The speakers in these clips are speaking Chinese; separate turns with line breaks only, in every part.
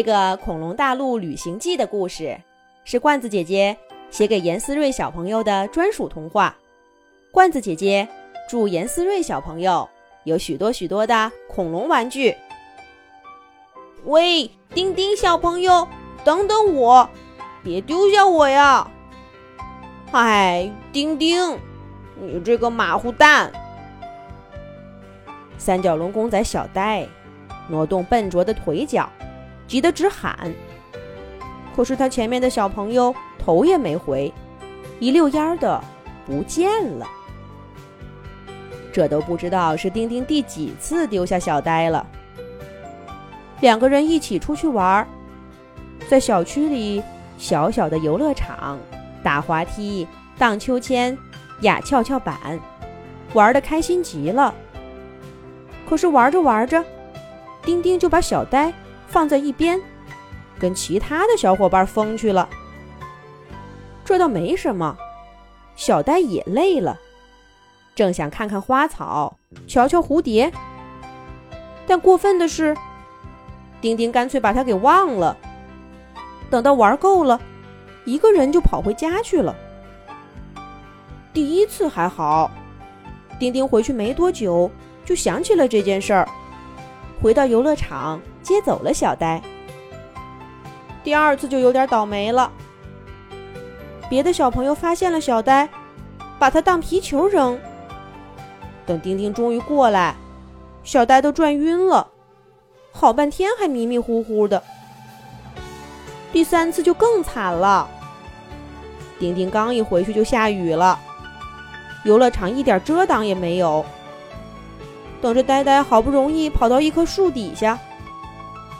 这个《恐龙大陆旅行记》的故事，是罐子姐姐写给严思睿小朋友的专属童话。罐子姐姐祝严思睿小朋友有许多许多的恐龙玩具。
喂，丁丁小朋友，等等我，别丢下我呀！嗨，丁丁，你这个马虎蛋！
三角龙公仔小呆挪动笨拙的腿脚。急得直喊，可是他前面的小朋友头也没回，一溜烟儿的不见了。这都不知道是丁丁第几次丢下小呆了。两个人一起出去玩，在小区里小小的游乐场打滑梯、荡秋千、压跷跷板，玩的开心极了。可是玩着玩着，丁丁就把小呆。放在一边，跟其他的小伙伴疯去了。这倒没什么，小呆也累了，正想看看花草，瞧瞧蝴蝶。但过分的是，丁丁干脆把他给忘了。等到玩够了，一个人就跑回家去了。第一次还好，丁丁回去没多久就想起了这件事儿，回到游乐场。接走了小呆。第二次就有点倒霉了。别的小朋友发现了小呆，把它当皮球扔。等丁丁终于过来，小呆都转晕了，好半天还迷迷糊糊的。第三次就更惨了。丁丁刚一回去就下雨了，游乐场一点遮挡也没有。等着呆呆好不容易跑到一棵树底下。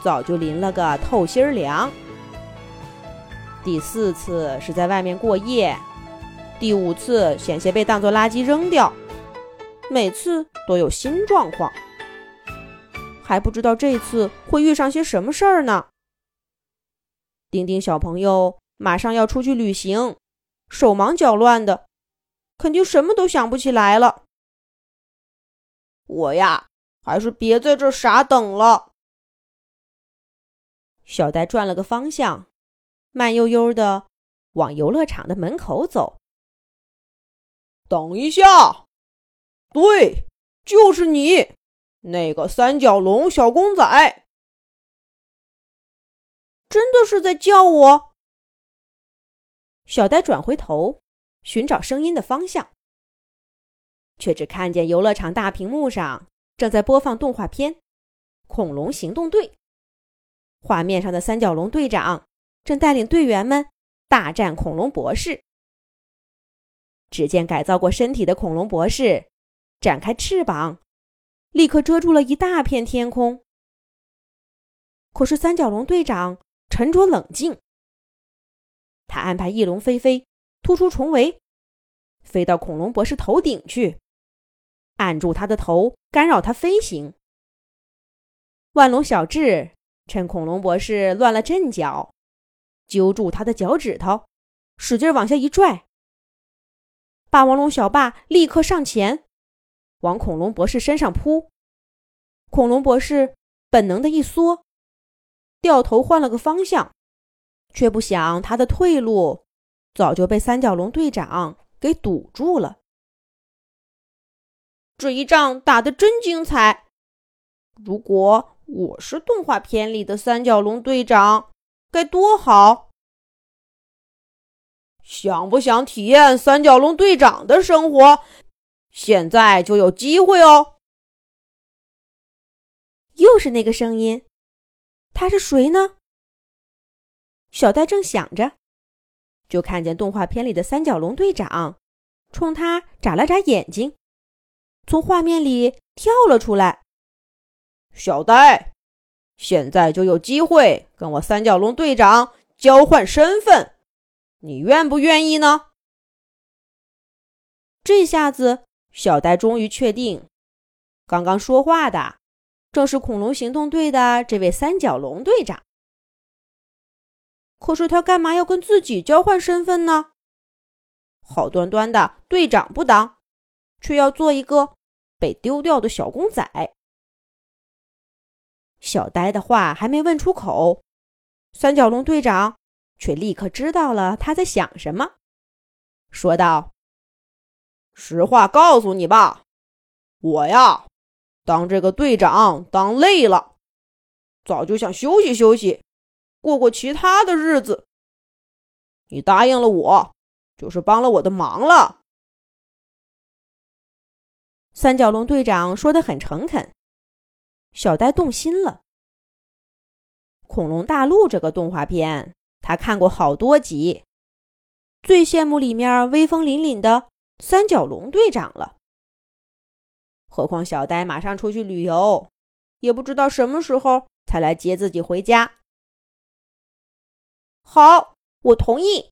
早就淋了个透心凉。第四次是在外面过夜，第五次险些被当作垃圾扔掉，每次都有新状况，还不知道这次会遇上些什么事儿呢。丁丁小朋友马上要出去旅行，手忙脚乱的，肯定什么都想不起来了。
我呀，还是别在这傻等了。
小呆转了个方向，慢悠悠的往游乐场的门口走。
等一下，对，就是你，那个三角龙小公仔，
真的是在叫我。小呆转回头寻找声音的方向，却只看见游乐场大屏幕上正在播放动画片《恐龙行动队》。画面上的三角龙队长正带领队员们大战恐龙博士。只见改造过身体的恐龙博士展开翅膀，立刻遮住了一大片天空。可是三角龙队长沉着冷静，他安排翼龙飞飞突出重围，飞到恐龙博士头顶去，按住他的头，干扰他飞行。万龙小智。趁恐龙博士乱了阵脚，揪住他的脚趾头，使劲往下一拽。霸王龙小霸立刻上前，往恐龙博士身上扑。恐龙博士本能的一缩，掉头换了个方向，却不想他的退路早就被三角龙队长给堵住了。
这一仗打得真精彩，如果……我是动画片里的三角龙队长，该多好！想不想体验三角龙队长的生活？现在就有机会哦！
又是那个声音，他是谁呢？小戴正想着，就看见动画片里的三角龙队长冲他眨了眨眼睛，从画面里跳了出来。
小呆，现在就有机会跟我三角龙队长交换身份，你愿不愿意呢？
这下子，小呆终于确定，刚刚说话的正是恐龙行动队的这位三角龙队长。可是他干嘛要跟自己交换身份呢？好端端的队长不当，却要做一个被丢掉的小公仔。小呆的话还没问出口，三角龙队长却立刻知道了他在想什么，说道：“
实话告诉你吧，我呀，当这个队长当累了，早就想休息休息，过过其他的日子。你答应了我，就是帮了我的忙了。”
三角龙队长说的很诚恳，小呆动心了。《恐龙大陆》这个动画片，他看过好多集，最羡慕里面威风凛凛的三角龙队长了。何况小呆马上出去旅游，也不知道什么时候才来接自己回家。
好，我同意，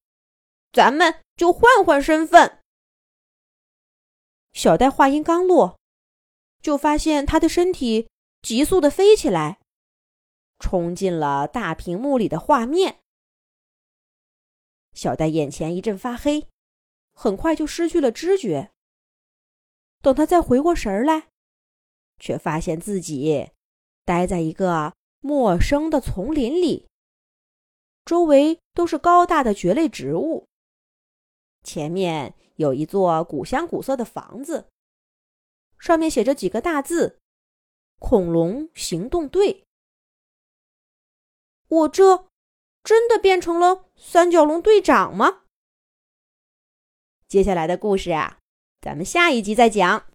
咱们就换换身份。
小呆话音刚落，就发现他的身体急速的飞起来。冲进了大屏幕里的画面，小戴眼前一阵发黑，很快就失去了知觉。等他再回过神来，却发现自己待在一个陌生的丛林里，周围都是高大的蕨类植物，前面有一座古香古色的房子，上面写着几个大字：“恐龙行动队。”
我这真的变成了三角龙队长吗？
接下来的故事啊，咱们下一集再讲。